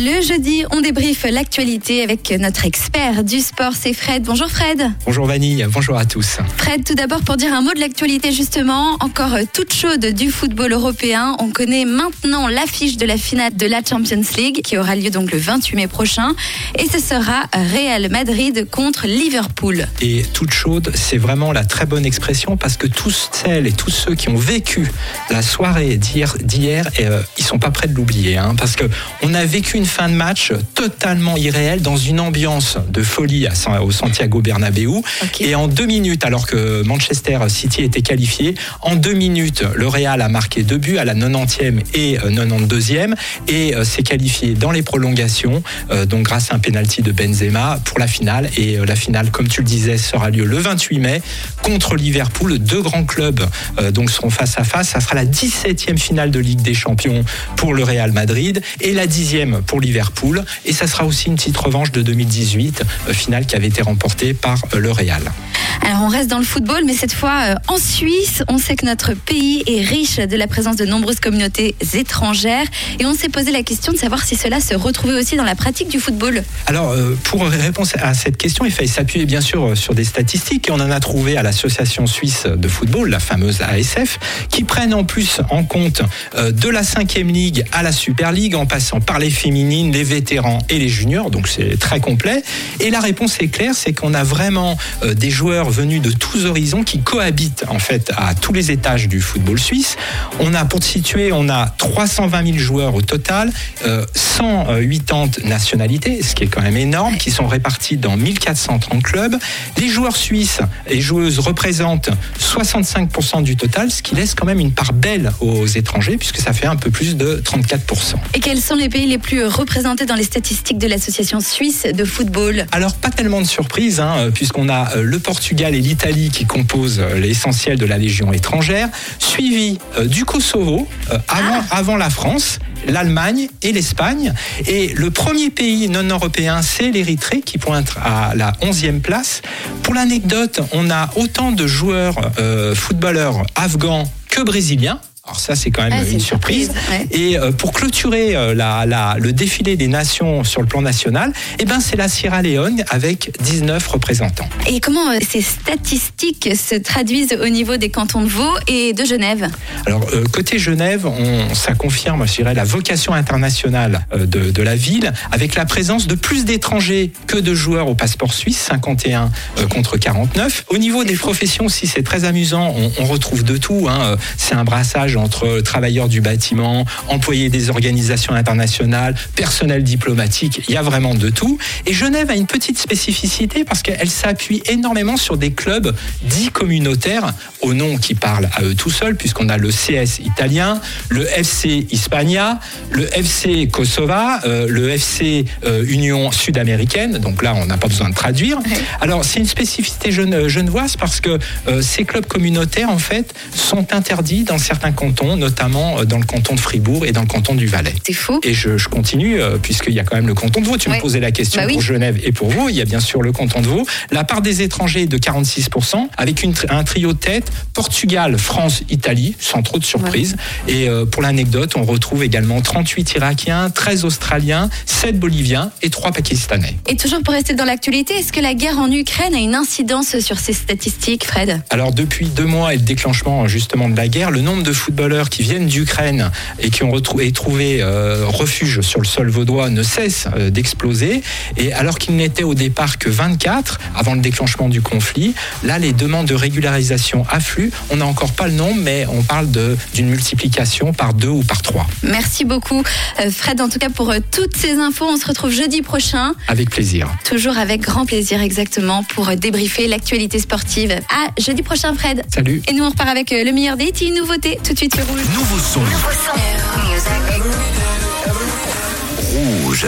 Le jeudi, on débriefe l'actualité avec notre expert du sport, c'est Fred. Bonjour Fred. Bonjour Vanille, bonjour à tous. Fred, tout d'abord pour dire un mot de l'actualité justement, encore toute chaude du football européen. On connaît maintenant l'affiche de la finale de la Champions League qui aura lieu donc le 28 mai prochain et ce sera Real Madrid contre Liverpool. Et toute chaude, c'est vraiment la très bonne expression parce que tous celles et tous ceux qui ont vécu la soirée d'hier, d'hier euh, ils sont pas prêts de l'oublier hein, parce que on a vécu une fin de match totalement irréelle dans une ambiance de folie au Santiago Bernabéu. Et en deux minutes, alors que Manchester City était qualifié, en deux minutes, le Real a marqué deux buts à la 90e et 92e euh, et euh, s'est qualifié dans les prolongations, euh, donc grâce à un penalty de Benzema pour la finale. Et la finale, comme tu le disais, sera lieu le 28 mai contre Liverpool. Deux grands clubs donc seront face à face. Ça sera la 17e finale de Ligue des Champions pour le Real Madrid et la 10e pour Liverpool. Et ça sera aussi une petite revanche de 2018, euh, finale qui avait été remportée par euh, le Real. Alors on reste dans le football, mais cette fois euh, en Suisse. On sait que notre pays est riche de la présence de nombreuses communautés étrangères. Et on s'est posé la question de savoir si cela se retrouvait aussi dans la pratique du football. Alors pour répondre à cette question, il fallait s'appuyer bien sûr sur des statistiques. Et on en a trouvé à l'Association suisse de football, la fameuse ASF, qui prennent en plus en compte de la 5e Ligue à la Super League, en passant par les féminines, les vétérans et les juniors. Donc c'est très complet. Et la réponse est claire, c'est qu'on a vraiment des joueurs venus de tous horizons qui cohabitent en fait à tous les étages du football suisse. On a, pour te situer, on a 320 000 joueurs au total, 180 euh, nationalités, ce qui est quand même énorme, qui sont répartis dans 1430 clubs. Les joueurs suisses et joueuses représentent 65% du total, ce qui laisse quand même une part belle aux étrangers, puisque ça fait un peu plus de 34%. Et quels sont les pays les plus représentés dans les statistiques de l'association suisse de football? Alors, pas tellement de surprises, hein, puisqu'on a euh, le Portugal et l'Italie qui composent euh, l'essentiel de la Légion étrangère, suivi euh, du Kosovo euh, avant, ah. avant la France l'Allemagne et l'Espagne. Et le premier pays non européen, c'est l'Érythrée qui pointe à la 11e place. Pour l'anecdote, on a autant de joueurs footballeurs afghans que brésiliens. Alors ça, c'est quand même une surprise. Et pour clôturer la, le défilé des nations sur le plan national, eh ben, c'est la Sierra Leone avec 19 représentants. Et comment euh, ces statistiques se traduisent au niveau des cantons de Vaud et de Genève Alors, côté Genève, ça confirme, je dirais, la vocation internationale de, de, la ville, avec la présence de plus d'étrangers que de joueurs au passeport suisse, 51 contre 49. Au niveau des professions aussi, c'est très amusant, on, on, retrouve de tout. Hein. C'est un brassage entre travailleurs du bâtiment, employés des organisations internationales, personnel diplomatique, il y a vraiment de tout. Et Genève a une petite spécificité parce qu'elle s'appuie énormément sur des clubs dits communautaires, au nom qui parlent à eux tout seuls, puisqu'on a le CS italien, le FC Hispania, le FC Kosova, euh, le FC euh, Union Sud-Américaine, donc là on n'a pas besoin de traduire. Alors c'est une spécificité genevoise parce que euh, ces clubs communautaires en fait sont interdits dans certains cantons notamment dans le canton de Fribourg et dans le canton du Valais. C'est faux. Et je, continue, puisqu'il y a quand même le canton de Vaud. Tu me posais la question bah pour Genève et pour vous. Il y a bien sûr le canton de Vaud. La part des étrangers est de 46%, avec une, un trio de tête Portugal, France, Italie, sans trop de surprise. Et euh, pour l'anecdote, on retrouve également 38 Irakiens, 13 Australiens, 7 Boliviens et 3 Pakistanais. Et toujours pour rester dans l'actualité, est-ce que la guerre en Ukraine a une incidence sur ces statistiques, Fred? Alors depuis deux mois et le déclenchement justement de la guerre, le nombre de footballeurs qui viennent d'Ukraine et qui ont retrouvé, trouvé euh, refuge sur le sol vaudois ne cesse euh, d'exploser. Et alors qu'il n'était au départ que 24 avant le déclenchement du conflit, là les demandes de régularisation affluent. On n'a encore pas le nombre, mais on parle d'une multiplication par deux ou par trois. Merci beaucoup euh, Fred, en tout cas pour toutes ces infos. On se retrouve jeudi prochain. Avec plaisir. Toujours avec grand plaisir, exactement, pour débriefer l'actualité sportive. À jeudi prochain Fred. Salut. Et nous on repart avec le meilleur des nouveautés tout de suite Nouveau son. Rouge.